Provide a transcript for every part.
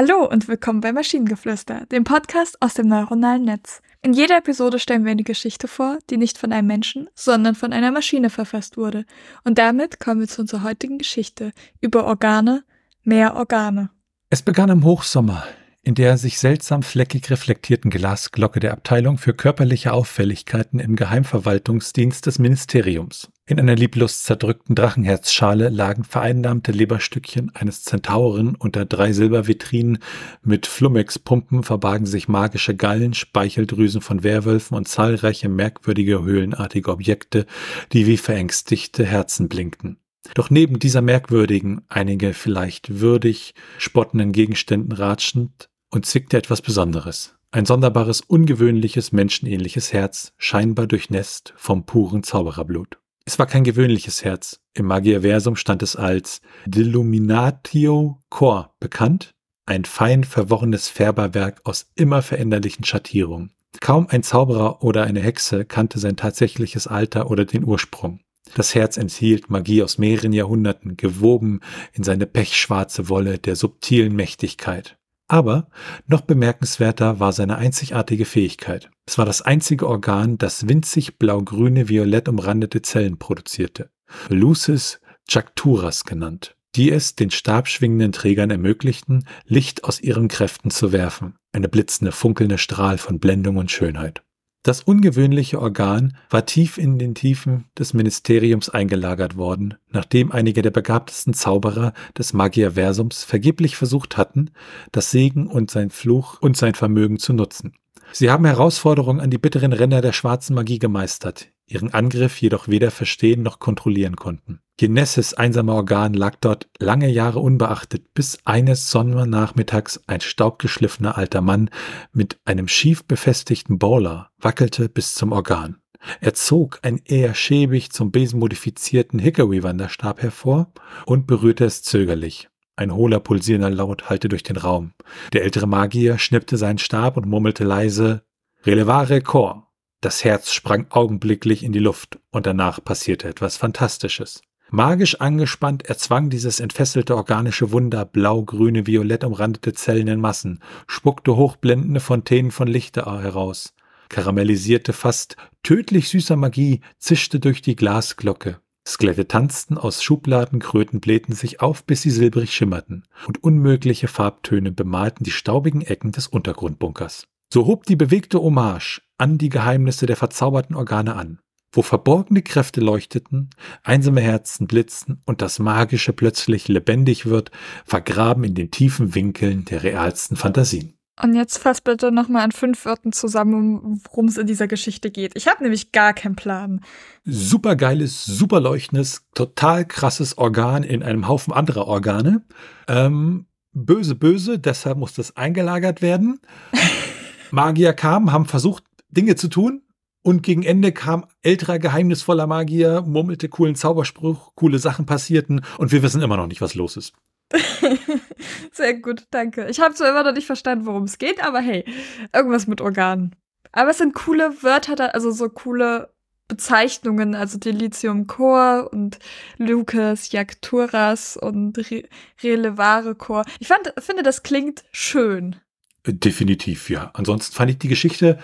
Hallo und willkommen bei Maschinengeflüster, dem Podcast aus dem neuronalen Netz. In jeder Episode stellen wir eine Geschichte vor, die nicht von einem Menschen, sondern von einer Maschine verfasst wurde. Und damit kommen wir zu unserer heutigen Geschichte über Organe, mehr Organe. Es begann im Hochsommer in der sich seltsam fleckig reflektierten Glasglocke der Abteilung für körperliche Auffälligkeiten im Geheimverwaltungsdienst des Ministeriums. In einer lieblos zerdrückten Drachenherzschale lagen vereinnahmte Leberstückchen eines Zentauren unter drei Silbervitrinen mit Flummex-Pumpen verbargen sich magische Gallen, Speicheldrüsen von Werwölfen und zahlreiche merkwürdige höhlenartige Objekte, die wie verängstigte Herzen blinkten. Doch neben dieser merkwürdigen, einige vielleicht würdig spottenden Gegenständen ratschend und zwickte etwas Besonderes. Ein sonderbares, ungewöhnliches, menschenähnliches Herz, scheinbar durchnässt vom puren Zaubererblut. Es war kein gewöhnliches Herz. Im Magierversum stand es als Deluminatio Cor bekannt, ein fein verworrenes Färberwerk aus immer veränderlichen Schattierungen. Kaum ein Zauberer oder eine Hexe kannte sein tatsächliches Alter oder den Ursprung. Das Herz enthielt Magie aus mehreren Jahrhunderten, gewoben in seine pechschwarze Wolle der subtilen Mächtigkeit. Aber noch bemerkenswerter war seine einzigartige Fähigkeit. Es war das einzige Organ, das winzig blau-grüne, violett umrandete Zellen produzierte. Lucis Jacturas genannt, die es den stabschwingenden Trägern ermöglichten, Licht aus ihren Kräften zu werfen. Eine blitzende, funkelnde Strahl von Blendung und Schönheit. Das ungewöhnliche Organ war tief in den Tiefen des Ministeriums eingelagert worden, nachdem einige der begabtesten Zauberer des Magierversums vergeblich versucht hatten, das Segen und sein Fluch und sein Vermögen zu nutzen. Sie haben Herausforderungen an die bitteren Ränder der schwarzen Magie gemeistert, ihren Angriff jedoch weder verstehen noch kontrollieren konnten. Genesses einsamer Organ lag dort lange Jahre unbeachtet, bis eines Sonnernachmittags ein staubgeschliffener alter Mann mit einem schief befestigten Bowler wackelte bis zum Organ. Er zog einen eher schäbig zum Besen modifizierten Hickory-Wanderstab hervor und berührte es zögerlich. Ein hohler, pulsierender Laut hallte durch den Raum. Der ältere Magier schnippte seinen Stab und murmelte leise Relevare Cor. Das Herz sprang augenblicklich in die Luft und danach passierte etwas Fantastisches. Magisch angespannt erzwang dieses entfesselte organische Wunder blau-grüne, violett umrandete Zellen in Massen, spuckte hochblendende Fontänen von Lichter heraus. Karamellisierte, fast tödlich süßer Magie zischte durch die Glasglocke. Skelette tanzten aus Schubladen, Kröten blähten sich auf, bis sie silbrig schimmerten, und unmögliche Farbtöne bemalten die staubigen Ecken des Untergrundbunkers. So hob die bewegte Hommage an die Geheimnisse der verzauberten Organe an, wo verborgene Kräfte leuchteten, einsame Herzen blitzten und das Magische plötzlich lebendig wird, vergraben in den tiefen Winkeln der realsten Fantasien. Und jetzt fass bitte nochmal in fünf Wörtern zusammen, worum es in dieser Geschichte geht. Ich habe nämlich gar keinen Plan. Supergeiles, superleuchtendes, total krasses Organ in einem Haufen anderer Organe. Ähm, böse, böse, deshalb muss das eingelagert werden. Magier kamen, haben versucht, Dinge zu tun. Und gegen Ende kam älterer, geheimnisvoller Magier, murmelte coolen Zauberspruch, coole Sachen passierten und wir wissen immer noch nicht, was los ist. Sehr gut, danke. Ich habe zwar immer noch nicht verstanden, worum es geht, aber hey, irgendwas mit Organen. Aber es sind coole Wörter, da, also so coole Bezeichnungen, also Delicium Chor und Lucas Jacturas und Re Relevare Chor. Ich fand, finde, das klingt schön. Definitiv, ja. Ansonsten fand ich die Geschichte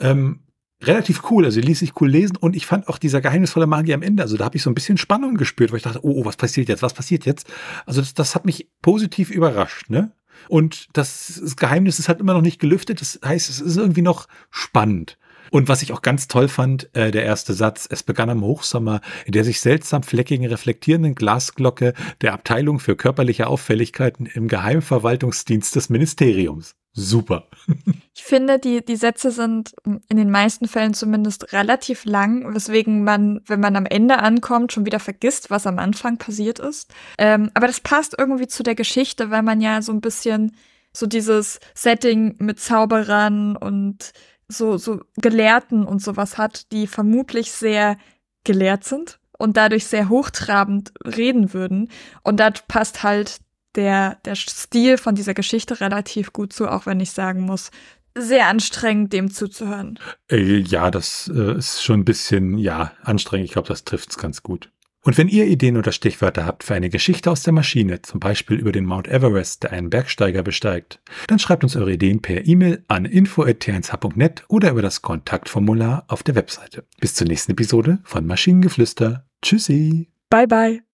ähm, relativ cool. Also die ließ sich cool lesen und ich fand auch dieser geheimnisvolle Magier am Ende, also da habe ich so ein bisschen Spannung gespürt, weil ich dachte, oh, oh, was passiert jetzt, was passiert jetzt? Also das, das hat mich positiv überrascht, ne? Und das, das Geheimnis ist halt immer noch nicht gelüftet. Das heißt, es ist irgendwie noch spannend. Und was ich auch ganz toll fand, äh, der erste Satz, es begann am Hochsommer, in der sich seltsam fleckigen, reflektierenden Glasglocke der Abteilung für körperliche Auffälligkeiten im Geheimverwaltungsdienst des Ministeriums. Super. Ich finde, die, die Sätze sind in den meisten Fällen zumindest relativ lang, weswegen man, wenn man am Ende ankommt, schon wieder vergisst, was am Anfang passiert ist. Ähm, aber das passt irgendwie zu der Geschichte, weil man ja so ein bisschen so dieses Setting mit Zauberern und so, so Gelehrten und sowas hat, die vermutlich sehr gelehrt sind und dadurch sehr hochtrabend reden würden. Und da passt halt der, der Stil von dieser Geschichte relativ gut zu, auch wenn ich sagen muss, sehr anstrengend, dem zuzuhören. Äh, ja, das äh, ist schon ein bisschen, ja, anstrengend. Ich glaube, das trifft es ganz gut. Und wenn ihr Ideen oder Stichwörter habt für eine Geschichte aus der Maschine, zum Beispiel über den Mount Everest, der einen Bergsteiger besteigt, dann schreibt uns eure Ideen per E-Mail an info.t1h.net oder über das Kontaktformular auf der Webseite. Bis zur nächsten Episode von Maschinengeflüster. Tschüssi. Bye bye.